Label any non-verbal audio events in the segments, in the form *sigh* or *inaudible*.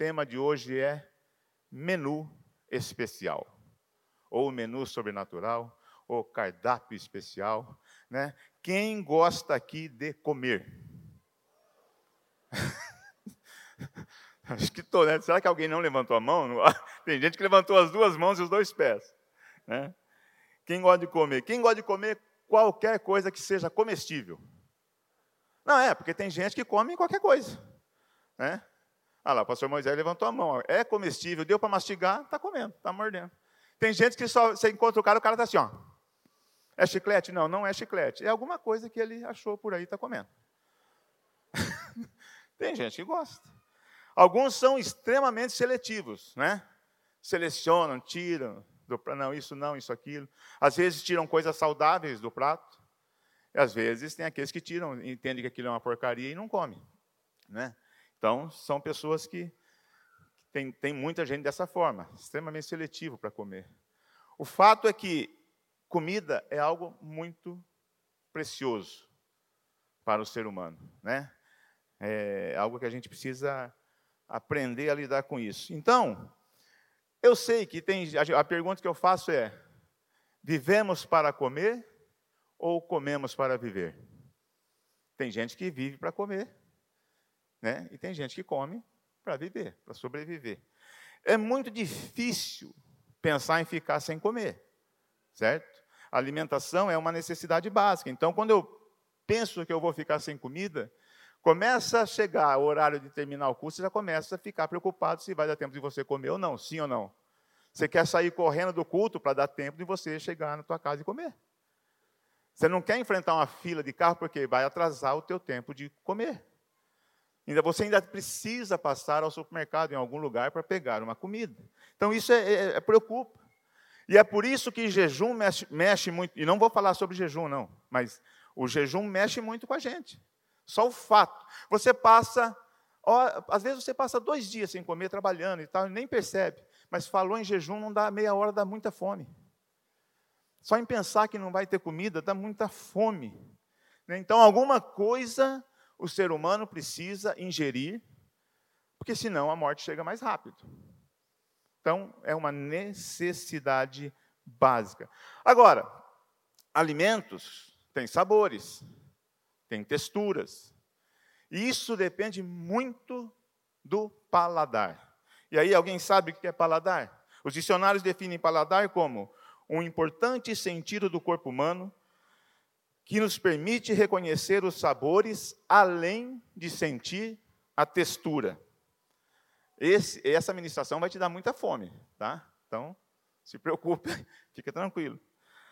tema de hoje é menu especial, ou menu sobrenatural, ou cardápio especial, né? Quem gosta aqui de comer? *laughs* Acho que estou, né? Será que alguém não levantou a mão? *laughs* Tem gente que levantou as duas mãos e os dois pés. Né? Quem gosta de comer? Quem gosta de comer qualquer coisa que seja comestível? Não, é, porque tem gente que come qualquer coisa. Né? Ah lá, o pastor Moisés levantou a mão. É comestível, deu para mastigar, está comendo, está mordendo. Tem gente que só, você encontra o cara, o cara está assim, ó. É chiclete? Não, não é chiclete. É alguma coisa que ele achou por aí e está comendo. *laughs* tem gente que gosta. Alguns são extremamente seletivos, né? Selecionam, tiram, do, não, isso não, isso aquilo. Às vezes tiram coisas saudáveis do prato. E às vezes tem aqueles que tiram, entendem que aquilo é uma porcaria e não comem. Né? Então, são pessoas que tem, tem muita gente dessa forma, extremamente seletivo para comer. O fato é que comida é algo muito precioso para o ser humano, né? É algo que a gente precisa aprender a lidar com isso. Então, eu sei que tem. A pergunta que eu faço é: vivemos para comer ou comemos para viver? Tem gente que vive para comer, né? E tem gente que come para viver, para sobreviver. É muito difícil pensar em ficar sem comer, certo? A alimentação é uma necessidade básica. Então, quando eu penso que eu vou ficar sem comida, Começa a chegar o horário de terminar o curso, você já começa a ficar preocupado se vai dar tempo de você comer ou não, sim ou não. Você quer sair correndo do culto para dar tempo de você chegar na tua casa e comer. Você não quer enfrentar uma fila de carro porque vai atrasar o teu tempo de comer. Ainda você ainda precisa passar ao supermercado em algum lugar para pegar uma comida. Então isso é, é, é preocupa. E é por isso que jejum mexe, mexe muito. E não vou falar sobre jejum não, mas o jejum mexe muito com a gente. Só o fato. Você passa, ó, às vezes você passa dois dias sem comer, trabalhando e tal, e nem percebe. Mas falou em jejum, não dá meia hora, dá muita fome. Só em pensar que não vai ter comida, dá muita fome. Né? Então, alguma coisa o ser humano precisa ingerir, porque senão a morte chega mais rápido. Então, é uma necessidade básica. Agora, alimentos têm sabores tem texturas. E isso depende muito do paladar. E aí, alguém sabe o que é paladar? Os dicionários definem paladar como um importante sentido do corpo humano que nos permite reconhecer os sabores além de sentir a textura. Esse, essa ministração vai te dar muita fome, tá? Então, se preocupe, *laughs* fica tranquilo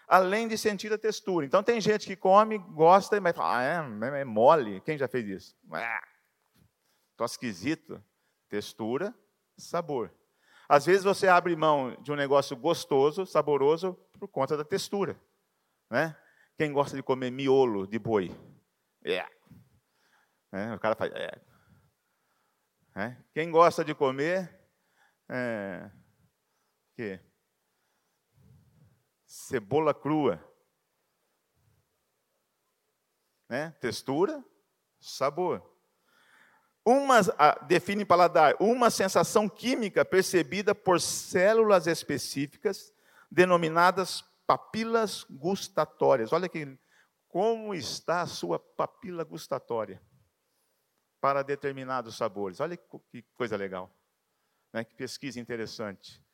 além de sentir a textura. Então tem gente que come, gosta, mas fala, ah, é, é mole. Quem já fez isso? Estou esquisito. Textura, sabor. Às vezes você abre mão de um negócio gostoso, saboroso, por conta da textura. Né? Quem gosta de comer miolo de boi? É. É, o cara faz. É. É. Quem gosta de comer. É, que? cebola crua. Né? Textura, sabor. Uma, define paladar, uma sensação química percebida por células específicas, denominadas papilas gustatórias. Olha aqui, como está a sua papila gustatória para determinados sabores. Olha que coisa legal, né? que pesquisa interessante.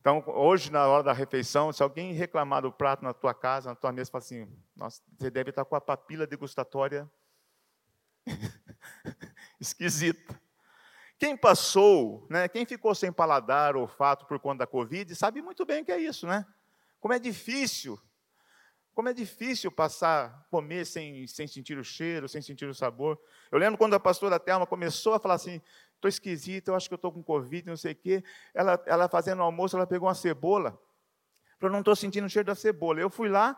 Então, hoje, na hora da refeição, se alguém reclamar do prato na tua casa, na tua mesa, fala assim: Nossa, você deve estar com a papila degustatória *laughs* esquisita. Quem passou, né, quem ficou sem paladar ou olfato por conta da Covid, sabe muito bem o que é isso, né? Como é difícil, como é difícil passar, comer sem, sem sentir o cheiro, sem sentir o sabor. Eu lembro quando a pastora Thelma começou a falar assim: estou esquisito, eu acho que eu estou com Covid, não sei o quê. Ela, ela fazendo o almoço, ela pegou uma cebola. Falou, não estou sentindo o cheiro da cebola. Eu fui lá,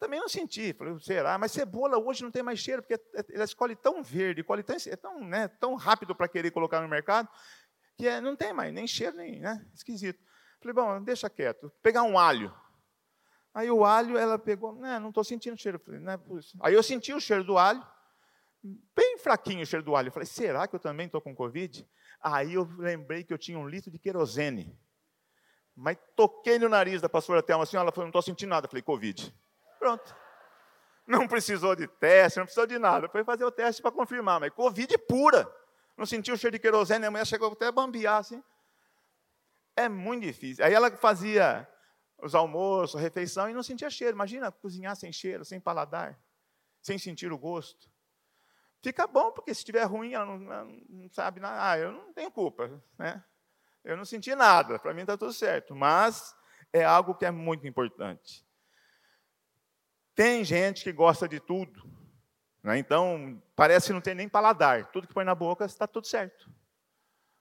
também não senti. Falei, será? Mas cebola hoje não tem mais cheiro, porque ela escolhe tão verde, escolhe tão, é tão, né, tão rápido para querer colocar no mercado, que é, não tem mais nem cheiro, nem né, esquisito. Falei, bom, deixa quieto. Pegar um alho. Aí o alho, ela pegou, não estou sentindo cheiro. Falei, é isso. Aí eu senti o cheiro do alho, bem fraquinho o cheiro do alho. Eu falei, será que eu também estou com Covid? Aí eu lembrei que eu tinha um litro de querosene. Mas toquei no nariz da pastora Thelma assim, ela falou, não estou sentindo nada. Eu falei, Covid. Pronto. Não precisou de teste, não precisou de nada. Foi fazer o teste para confirmar, mas Covid pura. Não sentiu o cheiro de querosene, a mulher chegou até a bambear assim. É muito difícil. Aí ela fazia os almoços, a refeição e não sentia cheiro. Imagina cozinhar sem cheiro, sem paladar, sem sentir o gosto. Fica bom, porque se estiver ruim, ela não, não, sabe nada. Ah, eu não tenho culpa. Né? Eu não senti nada, para mim está tudo certo. Mas é algo que é muito importante. Tem gente que gosta de tudo. Né? Então, parece que não tem nem paladar. Tudo que põe na boca está tudo certo.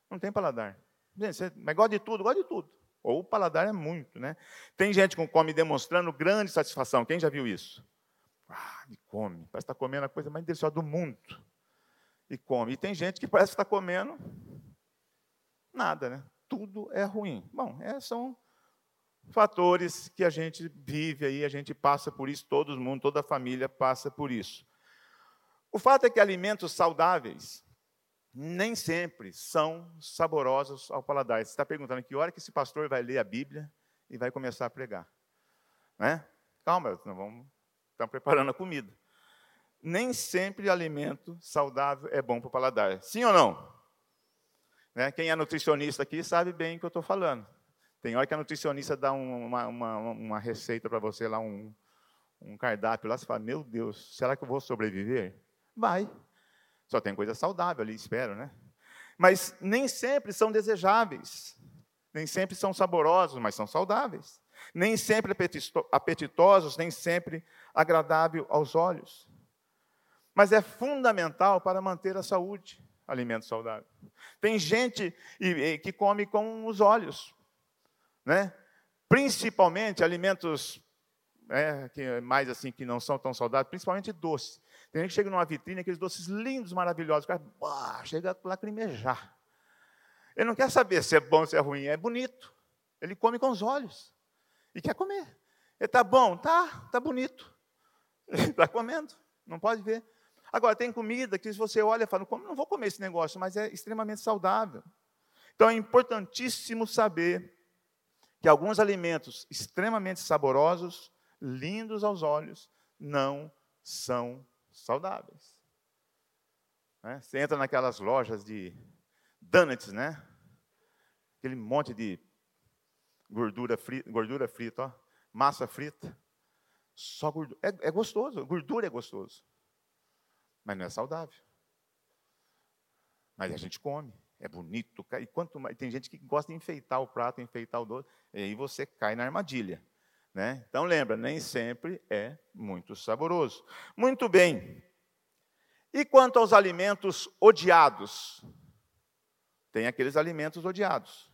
Não tem paladar. Você, mas gosta de tudo, gosta de tudo. Ou o paladar é muito, né? Tem gente que come demonstrando grande satisfação. Quem já viu isso? Ah, e come. Parece que está comendo a coisa mais deliciosa do mundo. E come. E tem gente que parece que está comendo nada, né? Tudo é ruim. Bom, é, são fatores que a gente vive aí, a gente passa por isso, todo mundo, toda a família passa por isso. O fato é que alimentos saudáveis nem sempre são saborosos ao paladar. Você está perguntando que hora que esse pastor vai ler a Bíblia e vai começar a pregar. Né? Calma, nós vamos estamos preparando a comida. Nem sempre alimento saudável é bom para o paladar. Sim ou não? Né? Quem é nutricionista aqui sabe bem o que eu estou falando. Tem hora que a nutricionista dá uma, uma, uma receita para você lá, um, um cardápio lá, você fala, meu Deus, será que eu vou sobreviver? Vai. Só tem coisa saudável ali, espero, né? Mas nem sempre são desejáveis. Nem sempre são saborosos, mas são saudáveis. Nem sempre apetitosos, nem sempre agradável aos olhos. Mas é fundamental para manter a saúde, alimento saudável. Tem gente que come com os olhos, né? Principalmente alimentos é, que mais assim que não são tão saudáveis, principalmente doces. Tem gente que chega numa vitrine, aqueles doces lindos, maravilhosos, o cara bah, chega a lacrimejar. Ele não quer saber se é bom se é ruim, é bonito. Ele come com os olhos e quer comer. Ele está bom, tá, tá bonito. *laughs* Ele está comendo, não pode ver. Agora, tem comida que se você olha e fala, não vou comer esse negócio, mas é extremamente saudável. Então é importantíssimo saber que alguns alimentos extremamente saborosos, lindos aos olhos, não são saudáveis. Né? Você entra naquelas lojas de donuts, né? Aquele monte de gordura frita, gordura frita ó, massa frita. Só gordura. É, é gostoso, gordura é gostoso. Mas não é saudável. Mas a gente come, é bonito. E quanto mais, tem gente que gosta de enfeitar o prato, enfeitar o doce, e aí você cai na armadilha. Né? Então lembra, nem sempre é muito saboroso. Muito bem. E quanto aos alimentos odiados? Tem aqueles alimentos odiados.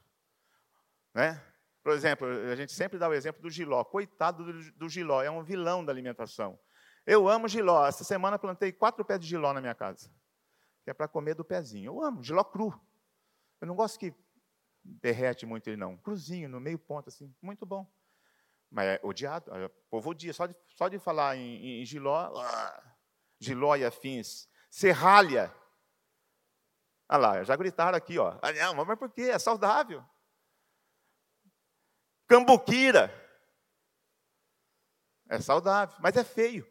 Né? Por exemplo, a gente sempre dá o exemplo do giló. Coitado do, do giló, é um vilão da alimentação. Eu amo giló. Essa semana plantei quatro pés de giló na minha casa. Que é para comer do pezinho. Eu amo, giló cru. Eu não gosto que derrete muito ele, não. Cruzinho, no meio ponto, assim, muito bom. Mas é odiado. O povo odia. Só de, só de falar em, em Giló, ah, Giló e afins. Serralha. Olha lá, já gritaram aqui, ó. Ah, não, mas por quê? É saudável. Cambuquira. É saudável, mas é feio.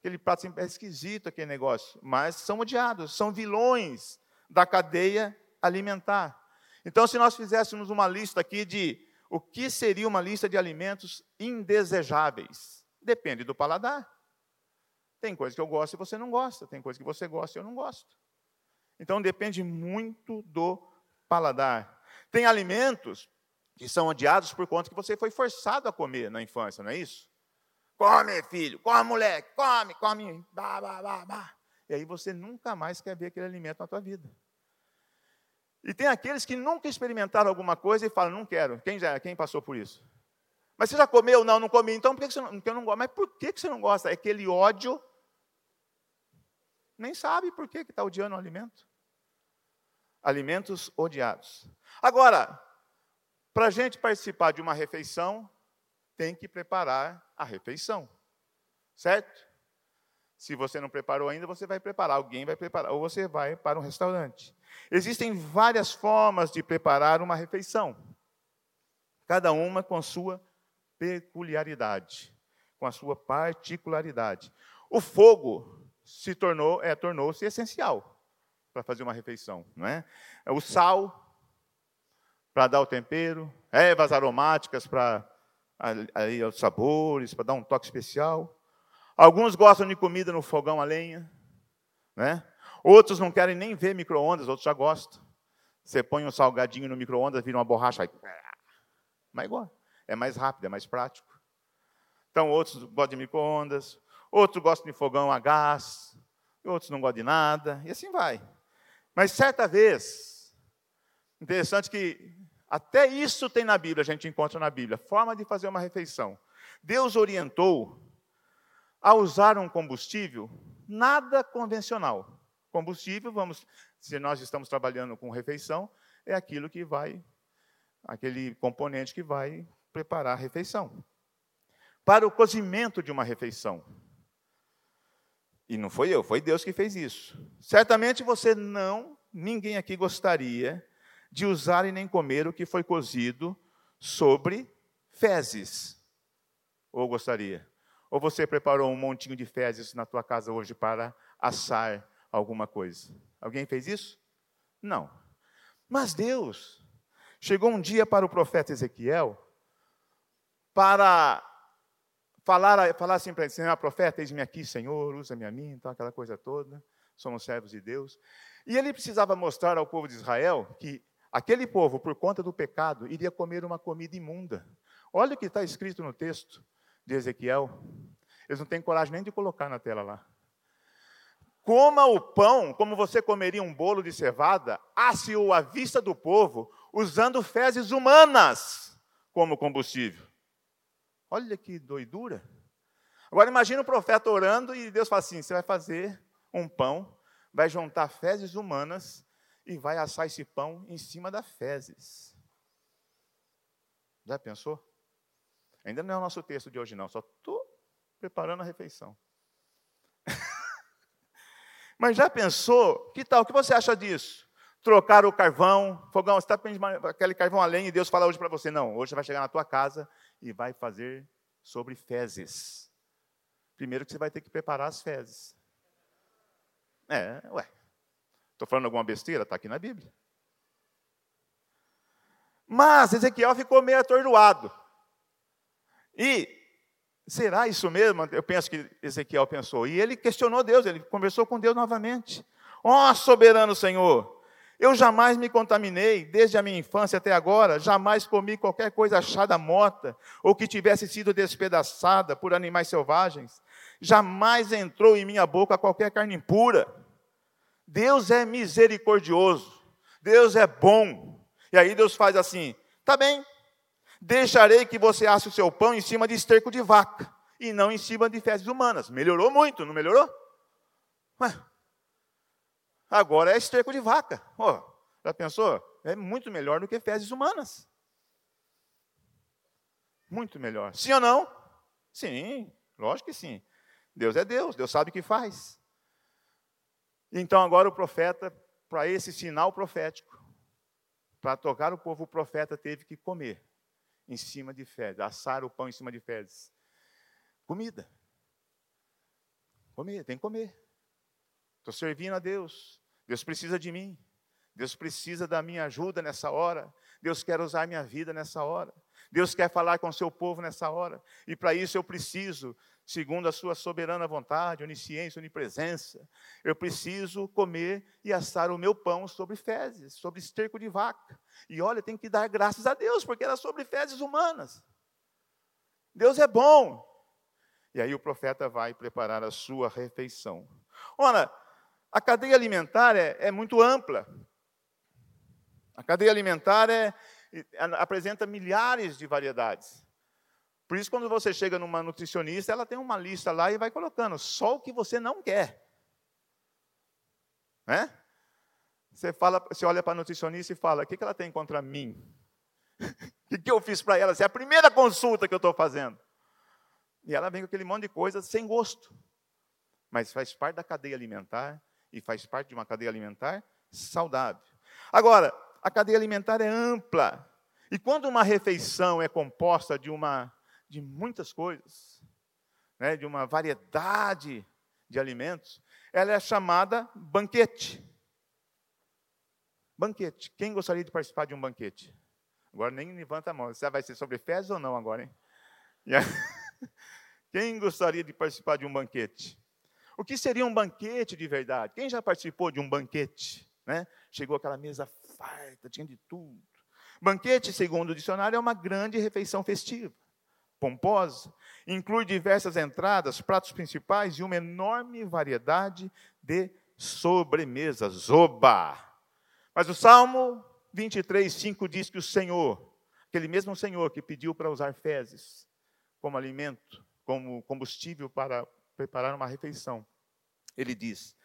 Aquele prato é esquisito, aquele negócio. Mas são odiados, são vilões da cadeia alimentar. Então, se nós fizéssemos uma lista aqui de o que seria uma lista de alimentos indesejáveis? Depende do paladar. Tem coisa que eu gosto e você não gosta, tem coisa que você gosta e eu não gosto. Então depende muito do paladar. Tem alimentos que são odiados por conta que você foi forçado a comer na infância, não é isso? Come, filho, come, moleque, come, come, bah, bah, bah, bah. E aí você nunca mais quer ver aquele alimento na tua vida. E tem aqueles que nunca experimentaram alguma coisa e falam, não quero. Quem já, quem passou por isso? Mas você já comeu? Não, não comi. Então por que você não, eu não gosto? Mas por que você não gosta? É aquele ódio. Nem sabe por que está odiando o alimento. Alimentos odiados. Agora, para a gente participar de uma refeição, tem que preparar a refeição. Certo? Se você não preparou ainda, você vai preparar, alguém vai preparar, ou você vai para um restaurante. Existem várias formas de preparar uma refeição, cada uma com sua peculiaridade, com a sua particularidade. O fogo se tornou, é, tornou-se essencial para fazer uma refeição, não é? O sal para dar o tempero, ervas aromáticas para aí os sabores, para dar um toque especial. Alguns gostam de comida no fogão a lenha, né? Outros não querem nem ver micro-ondas, outros já gostam. Você põe um salgadinho no micro-ondas, vira uma borracha, aí... mas é igual, é mais rápido, é mais prático. Então, outros gostam de micro-ondas, outros gostam de fogão a gás, outros não gostam de nada, e assim vai. Mas certa vez, interessante que até isso tem na Bíblia, a gente encontra na Bíblia, forma de fazer uma refeição. Deus orientou a usar um combustível nada convencional. Combustível, vamos, se nós estamos trabalhando com refeição, é aquilo que vai, aquele componente que vai preparar a refeição. Para o cozimento de uma refeição. E não foi eu, foi Deus que fez isso. Certamente você não, ninguém aqui gostaria de usar e nem comer o que foi cozido sobre fezes. Ou gostaria? Ou você preparou um montinho de fezes na tua casa hoje para assar alguma coisa? Alguém fez isso? Não. Mas Deus chegou um dia para o profeta Ezequiel para falar, falar assim para ele, Senhor, profeta, eis-me aqui, Senhor, usa-me a mim, então, aquela coisa toda, somos servos de Deus. E ele precisava mostrar ao povo de Israel que aquele povo, por conta do pecado, iria comer uma comida imunda. Olha o que está escrito no texto de Ezequiel. Eles não têm coragem nem de colocar na tela lá. Coma o pão como você comeria um bolo de cevada, asse-o à vista do povo, usando fezes humanas como combustível. Olha que doidura. Agora imagine o profeta orando e Deus fala assim: você vai fazer um pão, vai juntar fezes humanas e vai assar esse pão em cima das fezes. Já pensou? Ainda não é o nosso texto de hoje, não, só estou preparando a refeição. Mas já pensou? Que tal? O que você acha disso? Trocar o carvão, fogão, você está aquele carvão além e Deus fala hoje para você: não, hoje você vai chegar na tua casa e vai fazer sobre fezes. Primeiro que você vai ter que preparar as fezes. É, ué. Estou falando alguma besteira? Está aqui na Bíblia. Mas Ezequiel ficou meio atordoado. E será isso mesmo? Eu penso que Ezequiel pensou. E ele questionou Deus, ele conversou com Deus novamente. Ó oh, soberano Senhor, eu jamais me contaminei, desde a minha infância até agora, jamais comi qualquer coisa achada morta, ou que tivesse sido despedaçada por animais selvagens. Jamais entrou em minha boca qualquer carne impura. Deus é misericordioso, Deus é bom. E aí Deus faz assim: tá bem, deixarei que você asse o seu pão em cima de esterco de vaca, e não em cima de fezes humanas. Melhorou muito, não melhorou? Ué, Agora é esterco de vaca. Oh, já pensou? É muito melhor do que fezes humanas. Muito melhor. Sim ou não? Sim, lógico que sim. Deus é Deus, Deus sabe o que faz. Então agora o profeta, para esse sinal profético, para tocar o povo, o profeta teve que comer em cima de fezes, assar o pão em cima de fezes. Comida. Comer, tem que comer. Estou servindo a Deus. Deus precisa de mim. Deus precisa da minha ajuda nessa hora. Deus quer usar minha vida nessa hora. Deus quer falar com o seu povo nessa hora. E para isso eu preciso, segundo a sua soberana vontade, onisciência, onipresença, eu preciso comer e assar o meu pão sobre fezes, sobre esterco de vaca. E olha, tem que dar graças a Deus, porque era sobre fezes humanas. Deus é bom. E aí o profeta vai preparar a sua refeição. Ora, a cadeia alimentar é, é muito ampla. A cadeia alimentar é, apresenta milhares de variedades. Por isso, quando você chega numa nutricionista, ela tem uma lista lá e vai colocando só o que você não quer. Né? Você, fala, você olha para a nutricionista e fala: o que, que ela tem contra mim? *laughs* O que, que eu fiz para ela? Essa é a primeira consulta que eu estou fazendo. E ela vem com aquele monte de coisa sem gosto. mas faz parte da cadeia alimentar e faz parte de uma cadeia alimentar saudável. Agora, a cadeia alimentar é ampla. E quando uma refeição é composta de uma de muitas coisas, né, de uma variedade de alimentos, ela é chamada banquete. Banquete. Quem gostaria de participar de um banquete? Agora nem levanta a mão. Você vai ser sobre fezes ou não agora, hein? *laughs* Quem gostaria de participar de um banquete? O que seria um banquete de verdade? Quem já participou de um banquete? Né? Chegou aquela mesa farta, tinha de tudo. Banquete, segundo o dicionário, é uma grande refeição festiva, pomposa, inclui diversas entradas, pratos principais e uma enorme variedade de sobremesas. Oba! Mas o Salmo 23, 5 diz que o Senhor, aquele mesmo Senhor que pediu para usar fezes como alimento, como combustível para preparar uma refeição, ele diz: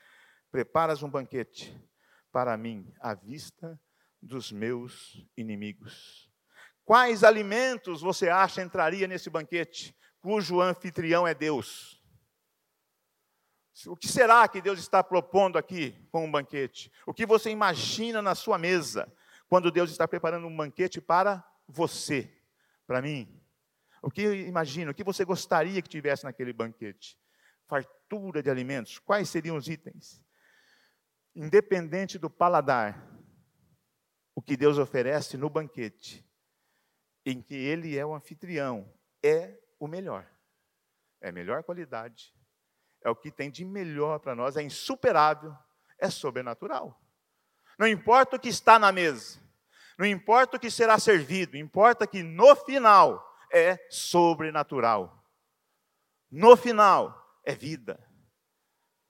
Preparas um banquete para mim à vista dos meus inimigos. Quais alimentos você acha entraria nesse banquete, cujo anfitrião é Deus? O que será que Deus está propondo aqui com um banquete? O que você imagina na sua mesa quando Deus está preparando um banquete para você, para mim? O que imagina? O que você gostaria que tivesse naquele banquete? Fartura de alimentos. Quais seriam os itens? Independente do paladar, o que Deus oferece no banquete, em que Ele é o anfitrião, é o melhor. É a melhor qualidade, é o que tem de melhor para nós, é insuperável, é sobrenatural. Não importa o que está na mesa, não importa o que será servido, importa que no final é sobrenatural. No final é vida.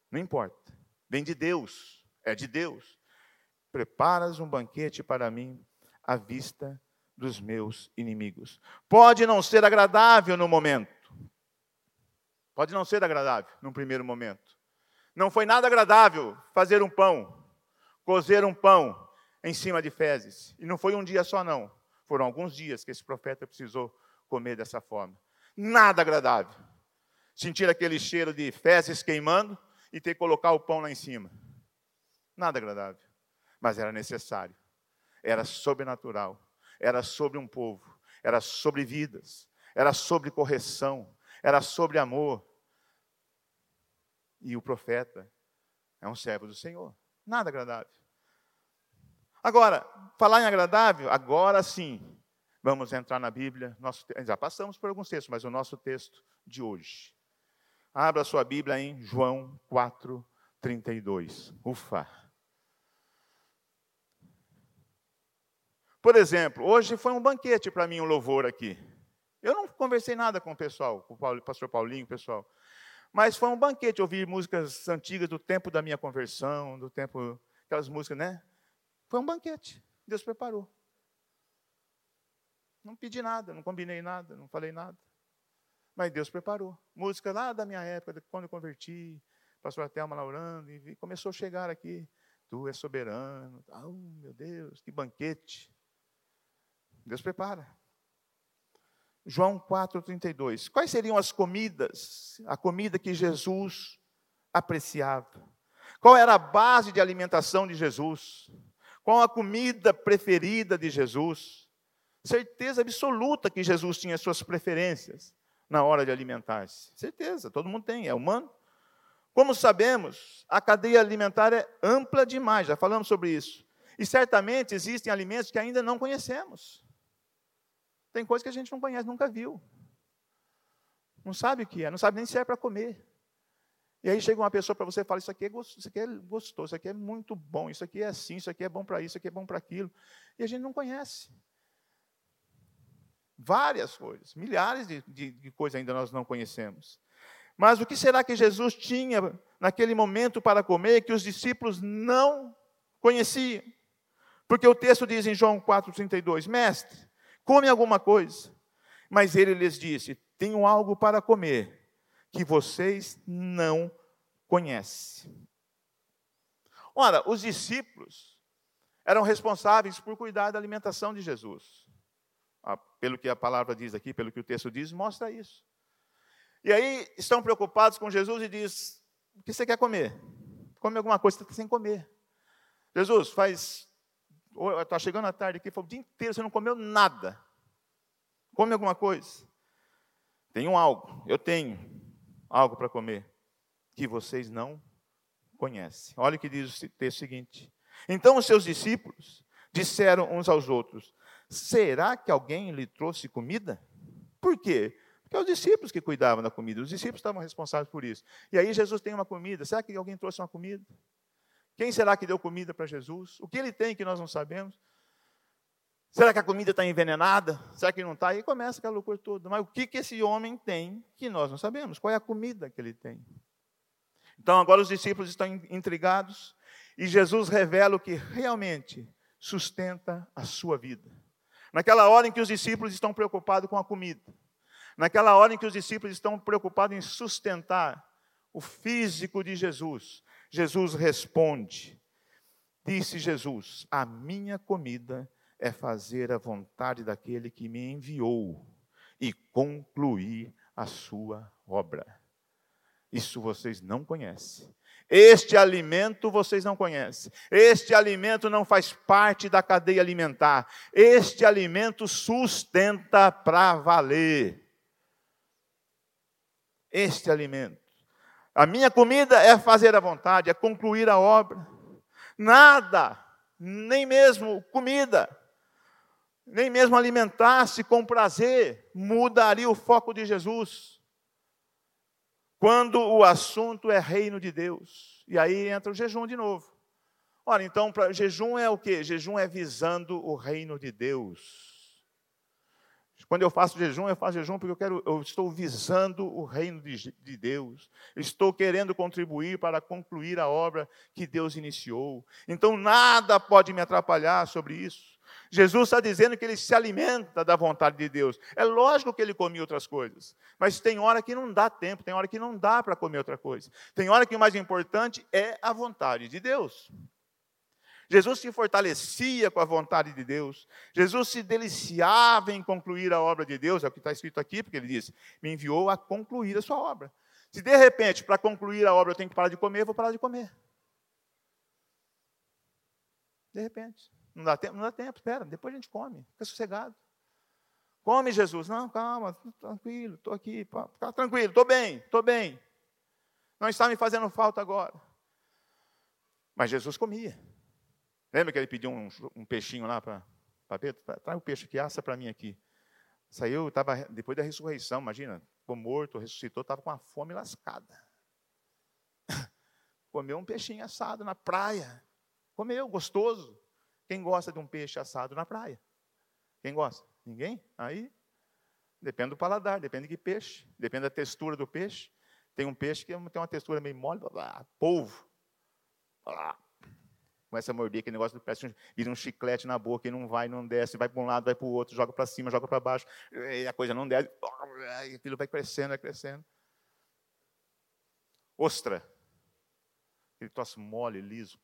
Não importa. Vem de Deus, é de Deus. Preparas um banquete para mim à vista dos meus inimigos. Pode não ser agradável no momento, Pode não ser agradável num primeiro momento. Não foi nada agradável fazer um pão, cozer um pão em cima de fezes. E não foi um dia só, não. Foram alguns dias que esse profeta precisou comer dessa forma. Nada agradável. Sentir aquele cheiro de fezes queimando e ter que colocar o pão lá em cima. Nada agradável. Mas era necessário. Era sobrenatural. Era sobre um povo. Era sobre vidas. Era sobre correção. Era sobre amor e o profeta é um servo do Senhor. Nada agradável. Agora, falar em agradável, agora sim, vamos entrar na Bíblia. Nosso, já passamos por alguns textos, mas o nosso texto de hoje. Abra sua Bíblia em João 4, 32. Ufa! Por exemplo, hoje foi um banquete para mim, um louvor aqui. Eu não conversei nada com o pessoal, com o pastor Paulinho, pessoal. Mas foi um banquete ouvir músicas antigas do tempo da minha conversão, do tempo, aquelas músicas, né? Foi um banquete. Deus preparou. Não pedi nada, não combinei nada, não falei nada. Mas Deus preparou. Música lá da minha época, quando eu converti, pastor Thelma Laurando, e começou a chegar aqui. Tu és soberano. Oh, meu Deus, que banquete. Deus prepara. João 4,32. Quais seriam as comidas, a comida que Jesus apreciava? Qual era a base de alimentação de Jesus? Qual a comida preferida de Jesus? Certeza absoluta que Jesus tinha suas preferências na hora de alimentar-se. Certeza, todo mundo tem, é humano. Como sabemos, a cadeia alimentar é ampla demais, já falamos sobre isso. E certamente existem alimentos que ainda não conhecemos. Tem coisa que a gente não conhece, nunca viu. Não sabe o que é, não sabe nem se é para comer. E aí chega uma pessoa para você e fala: Isso aqui é gostoso, isso aqui é gostoso, isso aqui é muito bom, isso aqui é assim, isso aqui é bom para isso, isso aqui é bom para aquilo. E a gente não conhece. Várias coisas, milhares de, de, de coisas ainda nós não conhecemos. Mas o que será que Jesus tinha naquele momento para comer que os discípulos não conheciam? Porque o texto diz em João 4,32: Mestre, come alguma coisa. Mas ele lhes disse: Tenho algo para comer que vocês não conhecem. Ora, os discípulos eram responsáveis por cuidar da alimentação de Jesus. Ah, pelo que a palavra diz aqui, pelo que o texto diz, mostra isso. E aí estão preocupados com Jesus e diz: o que você quer comer? Come alguma coisa, você está sem comer. Jesus, faz. Está chegando a tarde aqui, foi o dia inteiro, você não comeu nada. Come alguma coisa. Tenho algo, eu tenho algo para comer que vocês não conhecem. Olha o que diz o texto seguinte. Então os seus discípulos disseram uns aos outros: Será que alguém lhe trouxe comida? Por quê? Porque os discípulos que cuidavam da comida, os discípulos estavam responsáveis por isso. E aí Jesus tem uma comida. Será que alguém trouxe uma comida? Quem será que deu comida para Jesus? O que ele tem que nós não sabemos? Será que a comida está envenenada? Será que não está? Aí começa aquela loucura toda. Mas o que, que esse homem tem que nós não sabemos? Qual é a comida que ele tem? Então agora os discípulos estão intrigados e Jesus revela o que realmente sustenta a sua vida. Naquela hora em que os discípulos estão preocupados com a comida, naquela hora em que os discípulos estão preocupados em sustentar o físico de Jesus, Jesus responde: Disse Jesus: A minha comida é fazer a vontade daquele que me enviou e concluir a sua obra. Isso vocês não conhecem. Este alimento vocês não conhecem. Este alimento não faz parte da cadeia alimentar. Este alimento sustenta para valer. Este alimento. A minha comida é fazer a vontade, é concluir a obra. Nada, nem mesmo comida, nem mesmo alimentar-se com prazer, mudaria o foco de Jesus. Quando o assunto é reino de Deus. E aí entra o jejum de novo. Ora, então, pra, jejum é o quê? Jejum é visando o reino de Deus. Quando eu faço jejum, eu faço jejum porque eu, quero, eu estou visando o reino de, de Deus. Estou querendo contribuir para concluir a obra que Deus iniciou. Então, nada pode me atrapalhar sobre isso. Jesus está dizendo que ele se alimenta da vontade de Deus. É lógico que ele comia outras coisas, mas tem hora que não dá tempo, tem hora que não dá para comer outra coisa. Tem hora que o mais importante é a vontade de Deus. Jesus se fortalecia com a vontade de Deus. Jesus se deliciava em concluir a obra de Deus, é o que está escrito aqui, porque ele diz: me enviou a concluir a sua obra. Se de repente, para concluir a obra, eu tenho que parar de comer, eu vou parar de comer. De repente. Não dá tempo? Não dá tempo, espera, depois a gente come, fica sossegado. Come, Jesus. Não, calma, tranquilo, estou aqui, fica tranquilo, estou bem, estou bem. Não está me fazendo falta agora. Mas Jesus comia. Lembra que ele pediu um, um peixinho lá para Pedro? Traz o peixe aqui, assa para mim aqui. Saiu, estava depois da ressurreição, imagina, ficou morto, ressuscitou, estava com a fome lascada. *coughs* Comeu um peixinho assado na praia. Comeu, gostoso. Quem gosta de um peixe assado na praia? Quem gosta? Ninguém? Aí depende do paladar, depende de que peixe, depende da textura do peixe. Tem um peixe que tem uma textura meio mole, blá, polvo. Blá. Começa a morder aquele negócio do peixe, vira um chiclete na boca e não vai, não desce, vai para um lado, vai para o outro, joga para cima, joga para baixo, e a coisa não desce, e aquilo vai crescendo, vai crescendo. Ostra. Aquele troço mole, liso.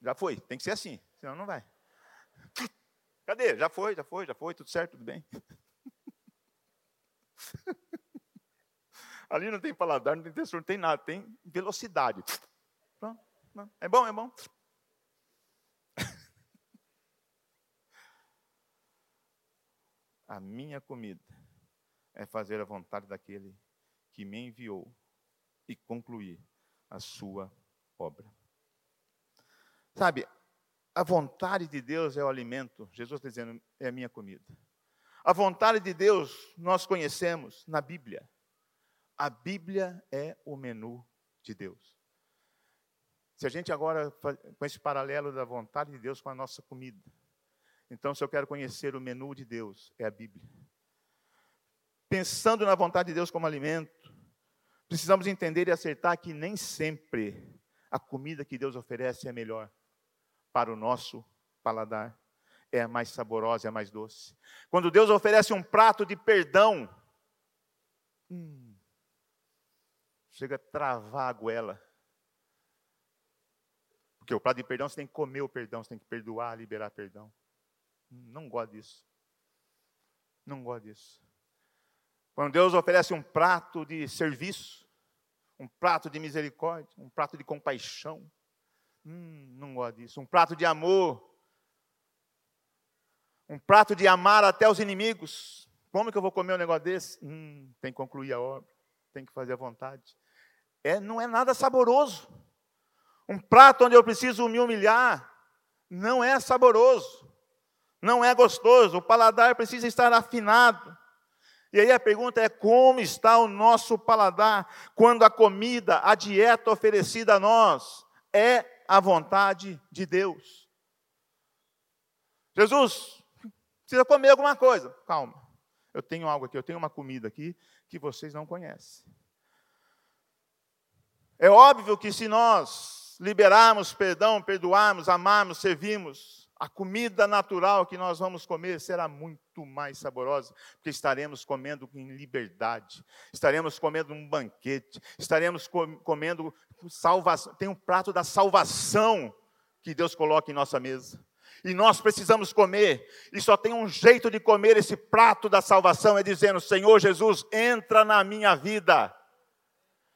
Já foi, tem que ser assim, senão não vai. Cadê? Já foi, já foi, já foi, tudo certo, tudo bem. *laughs* Ali não tem paladar, não tem textura, não tem nada, tem velocidade. É bom, é bom. *laughs* A minha comida é fazer a vontade daquele que me enviou e concluir a sua obra. Sabe, a vontade de Deus é o alimento. Jesus dizendo, é a minha comida. A vontade de Deus nós conhecemos na Bíblia. A Bíblia é o menu de Deus. Se a gente agora, com esse paralelo da vontade de Deus com a nossa comida, então se eu quero conhecer o menu de Deus, é a Bíblia. Pensando na vontade de Deus como alimento, precisamos entender e acertar que nem sempre a comida que Deus oferece é melhor para o nosso paladar. É a mais saborosa, é a mais doce. Quando Deus oferece um prato de perdão, hum, chega a travar a goela. Porque o prato de perdão você tem que comer o perdão, você tem que perdoar, liberar perdão. Não gosto disso. Não gosto disso. Quando Deus oferece um prato de serviço, um prato de misericórdia, um prato de compaixão. Hum, não gosto disso. Um prato de amor. Um prato de amar até os inimigos. Como que eu vou comer um negócio desse? Hum, tem que concluir a obra, tem que fazer a vontade. É, não é nada saboroso. Um prato onde eu preciso me humilhar não é saboroso, não é gostoso. O paladar precisa estar afinado. E aí a pergunta é: como está o nosso paladar quando a comida, a dieta oferecida a nós é a vontade de Deus? Jesus, precisa comer alguma coisa. Calma, eu tenho algo aqui, eu tenho uma comida aqui que vocês não conhecem. É óbvio que se nós liberarmos perdão, perdoarmos, amarmos, servirmos, a comida natural que nós vamos comer será muito mais saborosa, porque estaremos comendo em liberdade, estaremos comendo um banquete, estaremos comendo salvação. Tem um prato da salvação que Deus coloca em nossa mesa. E nós precisamos comer, e só tem um jeito de comer esse prato da salvação: é dizendo, Senhor Jesus, entra na minha vida,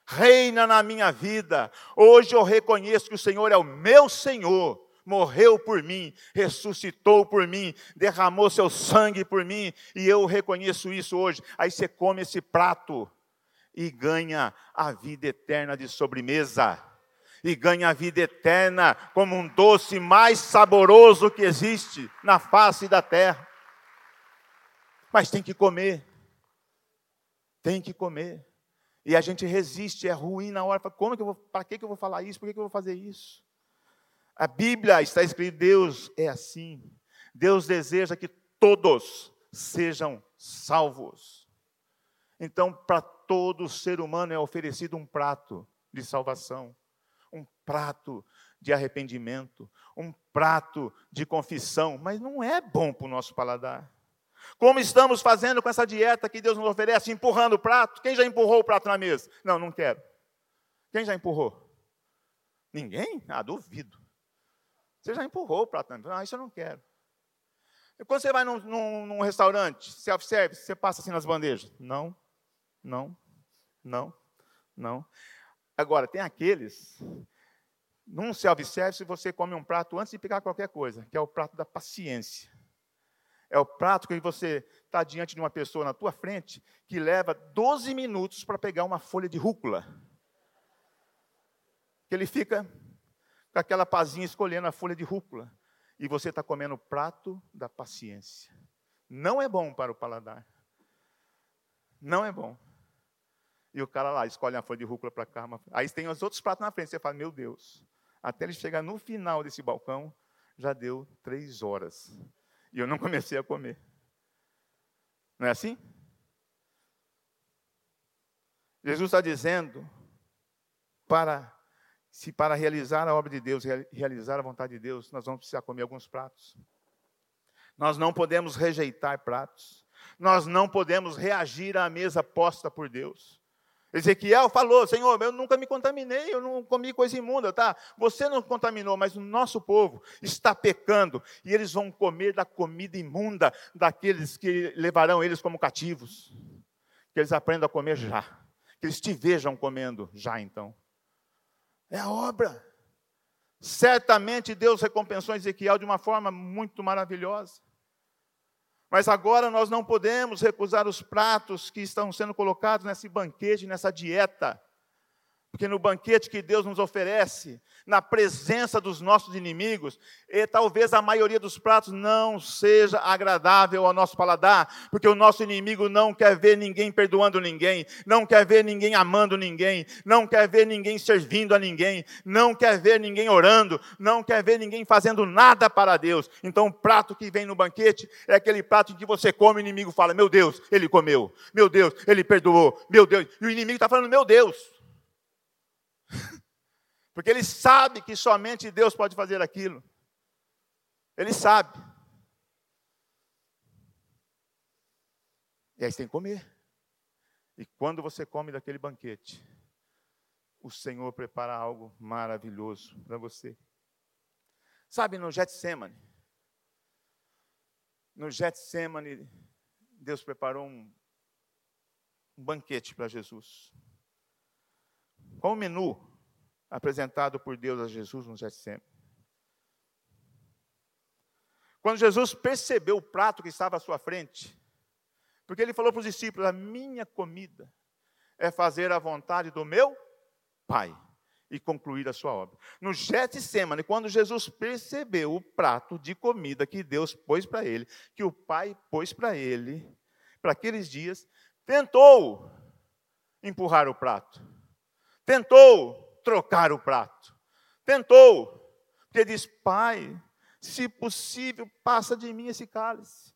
reina na minha vida. Hoje eu reconheço que o Senhor é o meu Senhor, morreu por mim, ressuscitou por mim, derramou seu sangue por mim, e eu reconheço isso hoje. Aí você come esse prato e ganha a vida eterna de sobremesa. E ganha a vida eterna como um doce mais saboroso que existe na face da terra. Mas tem que comer. Tem que comer. E a gente resiste, é ruim na hora. Como que eu vou, para que, que eu vou falar isso? Por que, que eu vou fazer isso? A Bíblia está escrito: Deus é assim. Deus deseja que todos sejam salvos. Então, para todo ser humano é oferecido um prato de salvação, um prato de arrependimento, um prato de confissão, mas não é bom para o nosso paladar. Como estamos fazendo com essa dieta que Deus nos oferece, empurrando o prato? Quem já empurrou o prato na mesa? Não, não quero. Quem já empurrou? Ninguém? Ah, duvido. Você já empurrou o prato. Ah, isso eu não quero. E quando você vai num, num, num restaurante, self-service, você passa assim nas bandejas. Não, não, não, não. Agora, tem aqueles, num self-service, você come um prato antes de pegar qualquer coisa, que é o prato da paciência. É o prato que você está diante de uma pessoa na tua frente que leva 12 minutos para pegar uma folha de rúcula. Que ele fica com aquela pazinha escolhendo a folha de rúcula. E você está comendo o prato da paciência. Não é bom para o paladar. Não é bom. E o cara lá escolhe a folha de rúcula para cá. Aí tem os outros pratos na frente. Você fala, meu Deus. Até ele chegar no final desse balcão, já deu três horas. E eu não comecei a comer. Não é assim? Jesus está dizendo para se para realizar a obra de Deus, realizar a vontade de Deus, nós vamos precisar comer alguns pratos. Nós não podemos rejeitar pratos. Nós não podemos reagir à mesa posta por Deus. Ezequiel falou: Senhor, eu nunca me contaminei, eu não comi coisa imunda, tá? Você não contaminou, mas o nosso povo está pecando e eles vão comer da comida imunda daqueles que levarão eles como cativos. Que eles aprendam a comer já, que eles te vejam comendo já então. É a obra. Certamente Deus recompensou Ezequiel de uma forma muito maravilhosa. Mas agora nós não podemos recusar os pratos que estão sendo colocados nesse banquete, nessa dieta. Porque no banquete que Deus nos oferece, na presença dos nossos inimigos, e talvez a maioria dos pratos não seja agradável ao nosso paladar, porque o nosso inimigo não quer ver ninguém perdoando ninguém, não quer ver ninguém amando ninguém, não quer ver ninguém servindo a ninguém, não quer ver ninguém orando, não quer ver ninguém fazendo nada para Deus. Então, o prato que vem no banquete é aquele prato em que você come e o inimigo fala: Meu Deus, ele comeu, meu Deus, ele perdoou, meu Deus, e o inimigo está falando: Meu Deus. Porque ele sabe que somente Deus pode fazer aquilo. Ele sabe. E aí você tem que comer. E quando você come daquele banquete, o Senhor prepara algo maravilhoso para você. Sabe, no Getsemane, no Getsemane, Deus preparou um, um banquete para Jesus. Qual o menu apresentado por Deus a Jesus no Getsemane? Quando Jesus percebeu o prato que estava à sua frente, porque ele falou para os discípulos: A minha comida é fazer a vontade do meu Pai e concluir a sua obra. No Getsemane, quando Jesus percebeu o prato de comida que Deus pôs para ele, que o Pai pôs para ele, para aqueles dias, tentou empurrar o prato, tentou trocar o prato, tentou, porque diz: Pai, se possível, passa de mim esse cálice.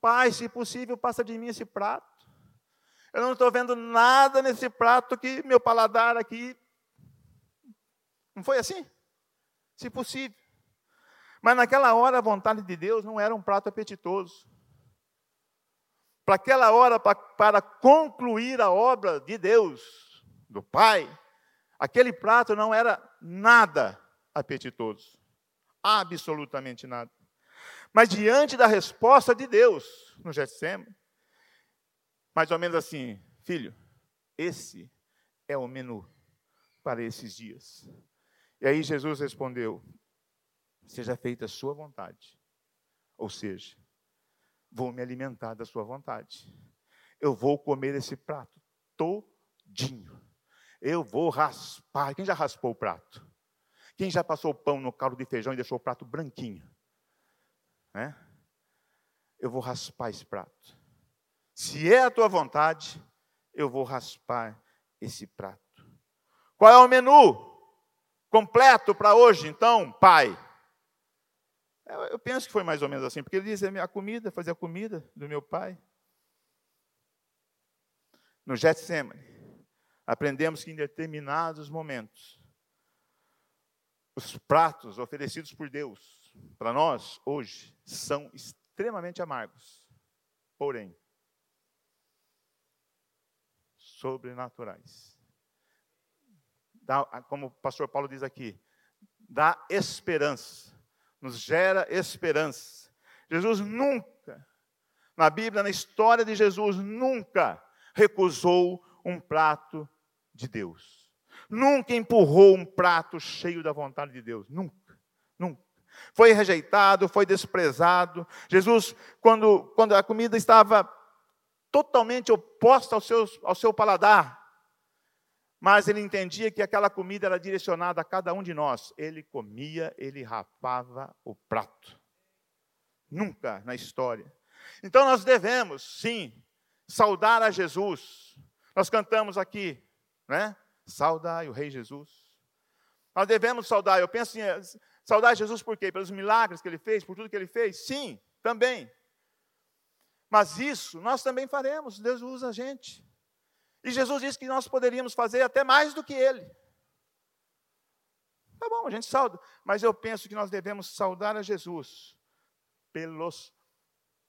Pai, se possível, passa de mim esse prato. Eu não estou vendo nada nesse prato que meu paladar aqui. Não foi assim? Se possível. Mas naquela hora a vontade de Deus não era um prato apetitoso. Para aquela hora, para, para concluir a obra de Deus, do Pai, aquele prato não era nada apetitoso absolutamente nada. Mas diante da resposta de Deus no Getsemane, mais ou menos assim, filho, esse é o menu para esses dias. E aí Jesus respondeu: Seja feita a sua vontade. Ou seja, vou me alimentar da sua vontade. Eu vou comer esse prato todinho. Eu vou raspar. Quem já raspou o prato? Quem já passou o pão no caldo de feijão e deixou o prato branquinho? Né? Eu vou raspar esse prato. Se é a tua vontade, eu vou raspar esse prato. Qual é o menu completo para hoje, então, pai? Eu penso que foi mais ou menos assim, porque ele diz: a comida, fazer a comida do meu pai. No Getsemane, aprendemos que em determinados momentos, os pratos oferecidos por Deus para nós hoje são extremamente amargos, porém sobrenaturais. Dá, como o pastor Paulo diz aqui, dá esperança, nos gera esperança. Jesus nunca, na Bíblia, na história de Jesus, nunca recusou um prato de Deus. Nunca empurrou um prato cheio da vontade de Deus. Nunca. Nunca. Foi rejeitado, foi desprezado. Jesus, quando, quando a comida estava totalmente oposta ao seu, ao seu paladar, mas ele entendia que aquela comida era direcionada a cada um de nós. Ele comia, ele rapava o prato. Nunca na história. Então nós devemos, sim, saudar a Jesus. Nós cantamos aqui, né? Saudai o Rei Jesus. Nós devemos saudar, eu penso em eh, saudar Jesus por quê? Pelos milagres que ele fez, por tudo que ele fez? Sim, também. Mas isso nós também faremos, Deus usa a gente. E Jesus disse que nós poderíamos fazer até mais do que ele. Tá bom, a gente sauda, mas eu penso que nós devemos saudar a Jesus pelos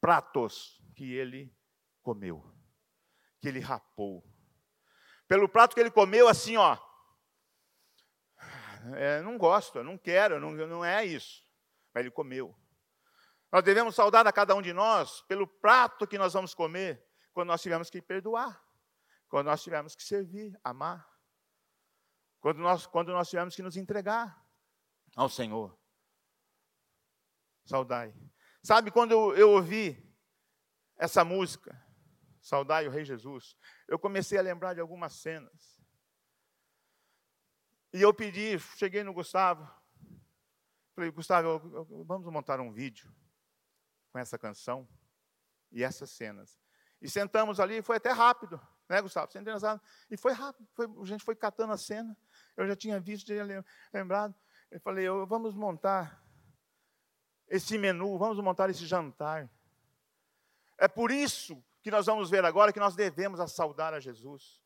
pratos que ele comeu, que ele rapou pelo prato que ele comeu, assim, ó. É, não gosto, não quero, não, não é isso. Mas ele comeu. Nós devemos saudar a cada um de nós pelo prato que nós vamos comer quando nós tivermos que perdoar, quando nós tivermos que servir, amar, quando nós, quando nós tivermos que nos entregar ao Senhor. Saudai. Sabe quando eu, eu ouvi essa música, Saudai o Rei Jesus, eu comecei a lembrar de algumas cenas. E eu pedi, cheguei no Gustavo, falei, Gustavo, vamos montar um vídeo com essa canção e essas cenas. E sentamos ali, foi até rápido, né, Gustavo? E foi rápido, foi, a gente foi catando a cena. Eu já tinha visto, já lembrado. Eu falei, vamos montar esse menu, vamos montar esse jantar. É por isso que nós vamos ver agora que nós devemos saudar a Jesus.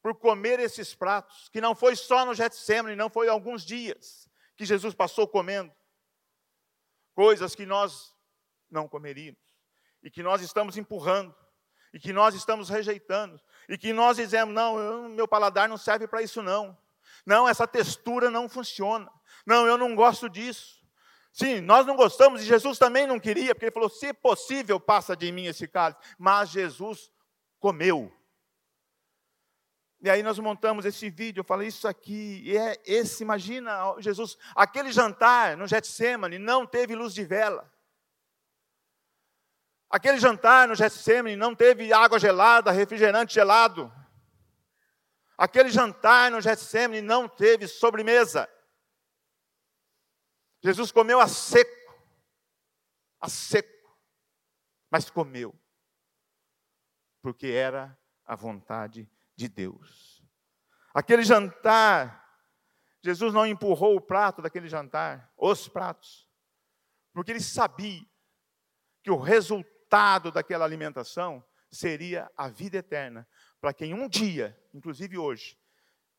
Por comer esses pratos, que não foi só no Getsemane, não foi alguns dias que Jesus passou comendo. Coisas que nós não comeríamos. E que nós estamos empurrando. E que nós estamos rejeitando. E que nós dizemos, não, eu, meu paladar não serve para isso não. Não, essa textura não funciona. Não, eu não gosto disso. Sim, nós não gostamos e Jesus também não queria, porque ele falou: se possível, passa de mim esse cálice. Mas Jesus comeu. E aí nós montamos esse vídeo, eu falei, isso aqui, é esse, imagina, Jesus, aquele jantar no Getsemane não teve luz de vela. Aquele jantar no Getsemane não teve água gelada, refrigerante gelado. Aquele jantar no Getsemane não teve sobremesa. Jesus comeu a seco, a seco, mas comeu, porque era a vontade de de Deus. Aquele jantar, Jesus não empurrou o prato daquele jantar, os pratos, porque ele sabia que o resultado daquela alimentação seria a vida eterna, para quem um dia, inclusive hoje,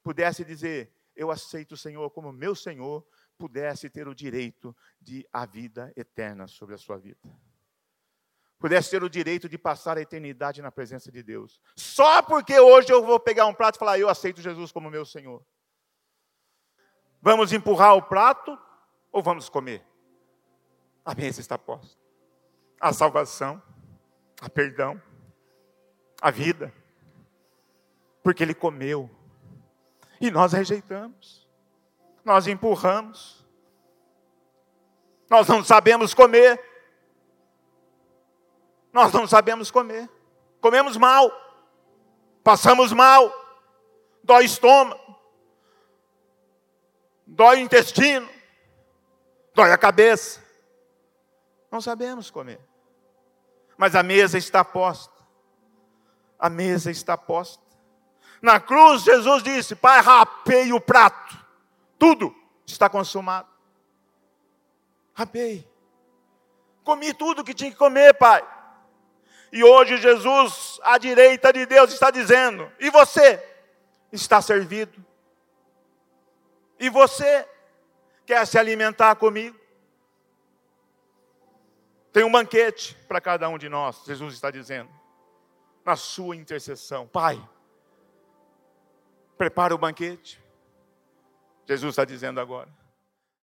pudesse dizer: Eu aceito o Senhor como meu Senhor, pudesse ter o direito de a vida eterna sobre a sua vida pudesse ter o direito de passar a eternidade na presença de Deus. Só porque hoje eu vou pegar um prato e falar, eu aceito Jesus como meu Senhor. Vamos empurrar o prato ou vamos comer? A mesa está posta. A salvação, a perdão, a vida. Porque ele comeu. E nós rejeitamos. Nós empurramos. Nós não sabemos comer. Nós não sabemos comer. Comemos mal. Passamos mal. Dói estômago. Dói o intestino. Dói a cabeça. Não sabemos comer. Mas a mesa está posta. A mesa está posta. Na cruz, Jesus disse: Pai, rapei o prato. Tudo está consumado. Rapei. Comi tudo que tinha que comer, Pai. E hoje Jesus, à direita de Deus, está dizendo: e você está servido? E você quer se alimentar comigo? Tem um banquete para cada um de nós, Jesus está dizendo, na sua intercessão. Pai, prepara o banquete. Jesus está dizendo agora.